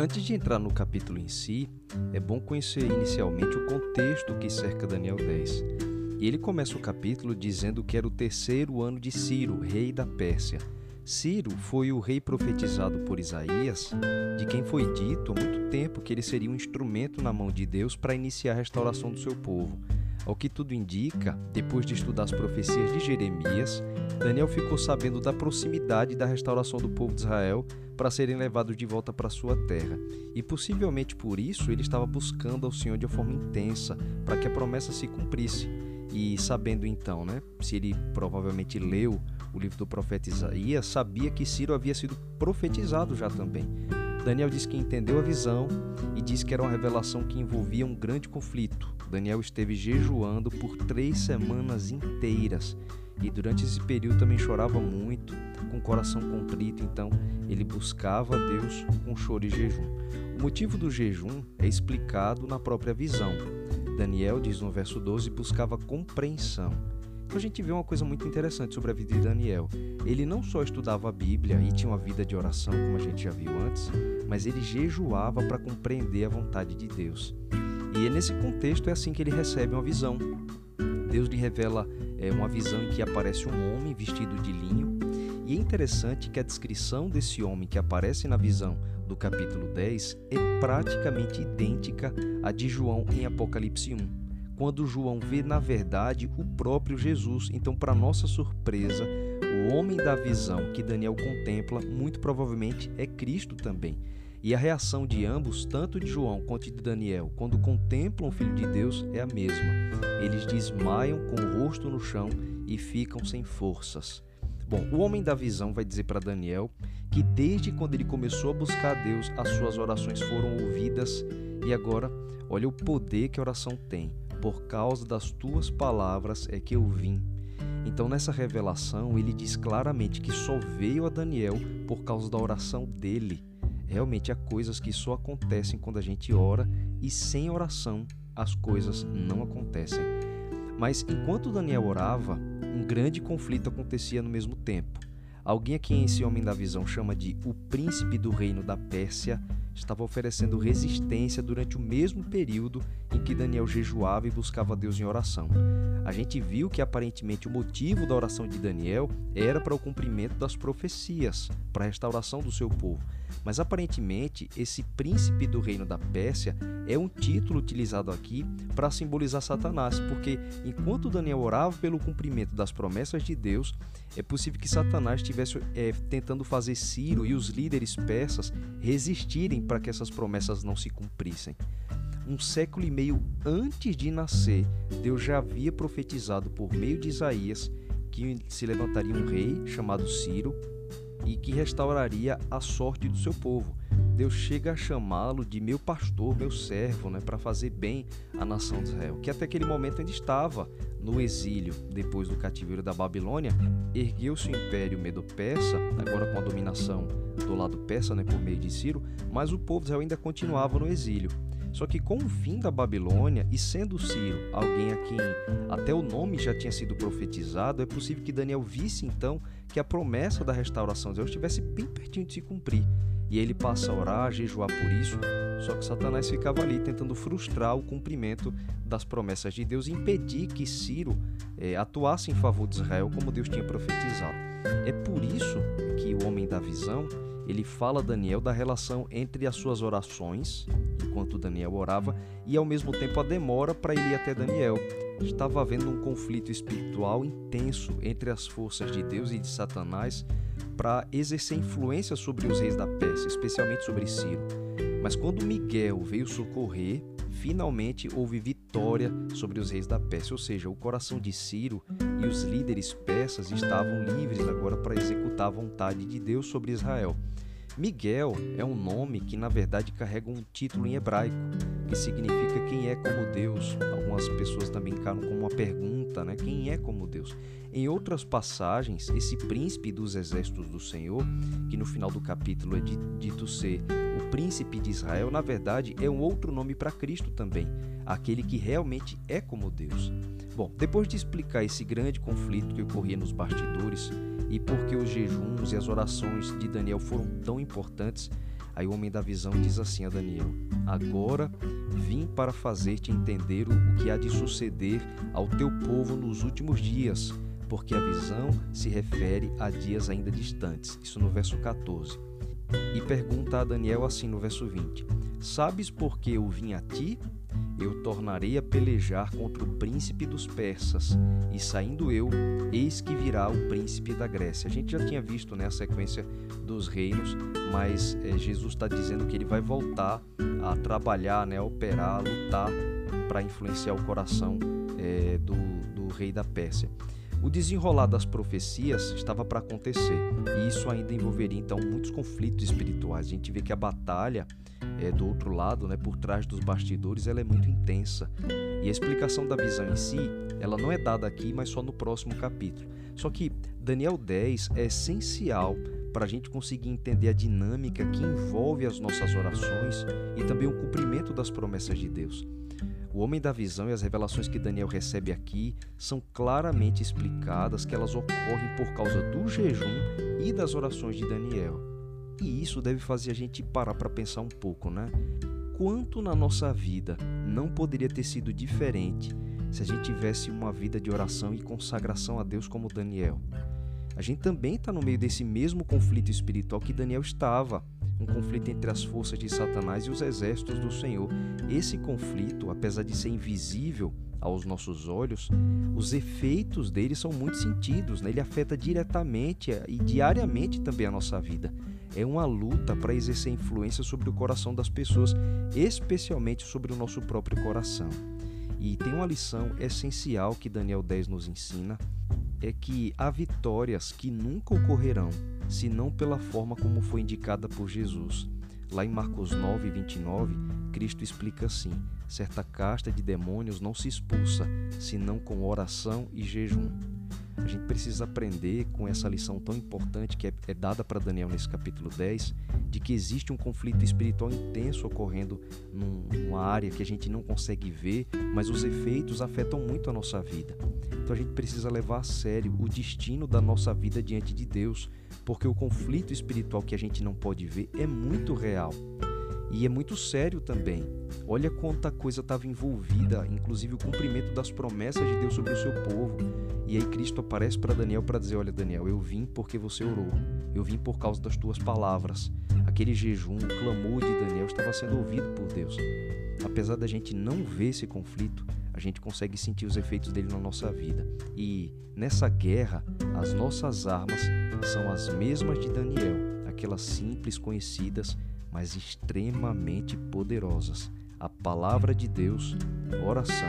Antes de entrar no capítulo em si, é bom conhecer inicialmente o contexto que cerca Daniel 10. E ele começa o capítulo dizendo que era o terceiro ano de Ciro, rei da Pérsia. Ciro foi o rei profetizado por Isaías, de quem foi dito há muito tempo que ele seria um instrumento na mão de Deus para iniciar a restauração do seu povo. Ao que tudo indica, depois de estudar as profecias de Jeremias, Daniel ficou sabendo da proximidade da restauração do povo de Israel para serem levados de volta para sua terra. E possivelmente por isso ele estava buscando ao Senhor de uma forma intensa, para que a promessa se cumprisse. E sabendo então, né, se ele provavelmente leu o livro do profeta Isaías, sabia que Ciro havia sido profetizado já também. Daniel diz que entendeu a visão e diz que era uma revelação que envolvia um grande conflito. Daniel esteve jejuando por três semanas inteiras e durante esse período também chorava muito, com o coração contrito, então ele buscava a Deus com choro e jejum. O motivo do jejum é explicado na própria visão. Daniel diz no verso 12: buscava compreensão. Então a gente vê uma coisa muito interessante sobre a vida de Daniel. Ele não só estudava a Bíblia e tinha uma vida de oração, como a gente já viu antes, mas ele jejuava para compreender a vontade de Deus. E é nesse contexto é assim que ele recebe uma visão. Deus lhe revela é, uma visão em que aparece um homem vestido de linho. E é interessante que a descrição desse homem que aparece na visão do capítulo 10 é praticamente idêntica à de João em Apocalipse 1 quando João vê na verdade o próprio Jesus. Então, para nossa surpresa, o homem da visão que Daniel contempla muito provavelmente é Cristo também. E a reação de ambos, tanto de João quanto de Daniel, quando contemplam o Filho de Deus, é a mesma. Eles desmaiam com o rosto no chão e ficam sem forças. Bom, o homem da visão vai dizer para Daniel que desde quando ele começou a buscar a Deus, as suas orações foram ouvidas e agora, olha o poder que a oração tem por causa das tuas palavras é que eu vim. Então, nessa revelação, ele diz claramente que só veio a Daniel por causa da oração dele. Realmente há coisas que só acontecem quando a gente ora e sem oração as coisas não acontecem. Mas enquanto Daniel orava, um grande conflito acontecia no mesmo tempo. Alguém a quem esse homem da visão chama de o príncipe do reino da Pérsia estava oferecendo resistência durante o mesmo período em que Daniel jejuava e buscava Deus em oração. A gente viu que aparentemente o motivo da oração de Daniel era para o cumprimento das profecias, para a restauração do seu povo. Mas aparentemente esse príncipe do reino da Pérsia é um título utilizado aqui para simbolizar Satanás, porque enquanto Daniel orava pelo cumprimento das promessas de Deus, é possível que Satanás estivesse é, tentando fazer Ciro e os líderes persas resistirem para que essas promessas não se cumprissem um século e meio antes de nascer, Deus já havia profetizado por meio de Isaías que se levantaria um rei chamado Ciro e que restauraria a sorte do seu povo. Deus chega a chamá-lo de meu pastor, meu servo, né, para fazer bem à nação de Israel, que até aquele momento ainda estava no exílio depois do cativeiro da Babilônia. Ergueu-se o império medo-persa, agora com a dominação do lado persa né, por meio de Ciro, mas o povo de Israel ainda continuava no exílio. Só que com o fim da Babilônia, e sendo Ciro alguém a quem até o nome já tinha sido profetizado, é possível que Daniel visse então que a promessa da restauração de Deus estivesse bem pertinho de se cumprir. E ele passa a orar, a jejuar por isso, só que Satanás ficava ali tentando frustrar o cumprimento das promessas de Deus impedir que Ciro é, atuasse em favor de Israel como Deus tinha profetizado. É por isso que o homem da visão ele fala a Daniel da relação entre as suas orações, enquanto Daniel orava, e ao mesmo tempo a demora para ele ir até Daniel. Estava havendo um conflito espiritual intenso entre as forças de Deus e de Satanás para exercer influência sobre os reis da Pérsia, especialmente sobre Ciro. Mas quando Miguel veio socorrer, finalmente houve vitória sobre os reis da Pérsia, ou seja, o coração de Ciro e os líderes persas estavam livres agora para executar a vontade de Deus sobre Israel. Miguel é um nome que na verdade carrega um título em hebraico, que significa quem é como Deus. Algumas pessoas também encaram como uma pergunta, né? Quem é como Deus? Em outras passagens, esse príncipe dos exércitos do Senhor, que no final do capítulo é dito ser príncipe de Israel, na verdade é um outro nome para Cristo também, aquele que realmente é como Deus. Bom, depois de explicar esse grande conflito que ocorria nos bastidores e porque os jejuns e as orações de Daniel foram tão importantes, Aí o homem da visão diz assim a Daniel: Agora vim para fazer-te entender o que há de suceder ao teu povo nos últimos dias, porque a visão se refere a dias ainda distantes. Isso no verso 14. E pergunta a Daniel assim no verso 20: Sabes por que eu vim a ti? eu tornarei a pelejar contra o príncipe dos persas, e saindo eu, eis que virá o príncipe da Grécia. A gente já tinha visto né, a sequência dos reinos, mas é, Jesus está dizendo que ele vai voltar a trabalhar, né, a operar, a lutar para influenciar o coração é, do, do rei da Pérsia. O desenrolar das profecias estava para acontecer, e isso ainda envolveria então muitos conflitos espirituais. A gente vê que a batalha é, do outro lado, né, por trás dos bastidores, ela é muito intensa. E a explicação da visão em si, ela não é dada aqui, mas só no próximo capítulo. Só que Daniel 10 é essencial para a gente conseguir entender a dinâmica que envolve as nossas orações e também o cumprimento das promessas de Deus. O homem da visão e as revelações que Daniel recebe aqui são claramente explicadas que elas ocorrem por causa do jejum e das orações de Daniel. E isso deve fazer a gente parar para pensar um pouco, né? Quanto na nossa vida não poderia ter sido diferente se a gente tivesse uma vida de oração e consagração a Deus como Daniel? A gente também está no meio desse mesmo conflito espiritual que Daniel estava um conflito entre as forças de Satanás e os exércitos do Senhor. Esse conflito, apesar de ser invisível aos nossos olhos, os efeitos dele são muito sentidos, né? ele afeta diretamente e diariamente também a nossa vida é uma luta para exercer influência sobre o coração das pessoas, especialmente sobre o nosso próprio coração. E tem uma lição essencial que Daniel 10 nos ensina, é que há vitórias que nunca ocorrerão, senão pela forma como foi indicada por Jesus. Lá em Marcos 9, 29, Cristo explica assim: certa casta de demônios não se expulsa, senão com oração e jejum. A gente precisa aprender com essa lição tão importante que é, é dada para Daniel nesse capítulo 10, de que existe um conflito espiritual intenso ocorrendo num, numa área que a gente não consegue ver, mas os efeitos afetam muito a nossa vida. Então a gente precisa levar a sério o destino da nossa vida diante de Deus, porque o conflito espiritual que a gente não pode ver é muito real. E é muito sério também. Olha quanta coisa estava envolvida, inclusive o cumprimento das promessas de Deus sobre o seu povo. E aí Cristo aparece para Daniel para dizer: Olha, Daniel, eu vim porque você orou. Eu vim por causa das tuas palavras. Aquele jejum, o clamor de Daniel estava sendo ouvido por Deus. Apesar da gente não ver esse conflito, a gente consegue sentir os efeitos dele na nossa vida. E nessa guerra, as nossas armas são as mesmas de Daniel, aquelas simples, conhecidas mas extremamente poderosas. A palavra de Deus, oração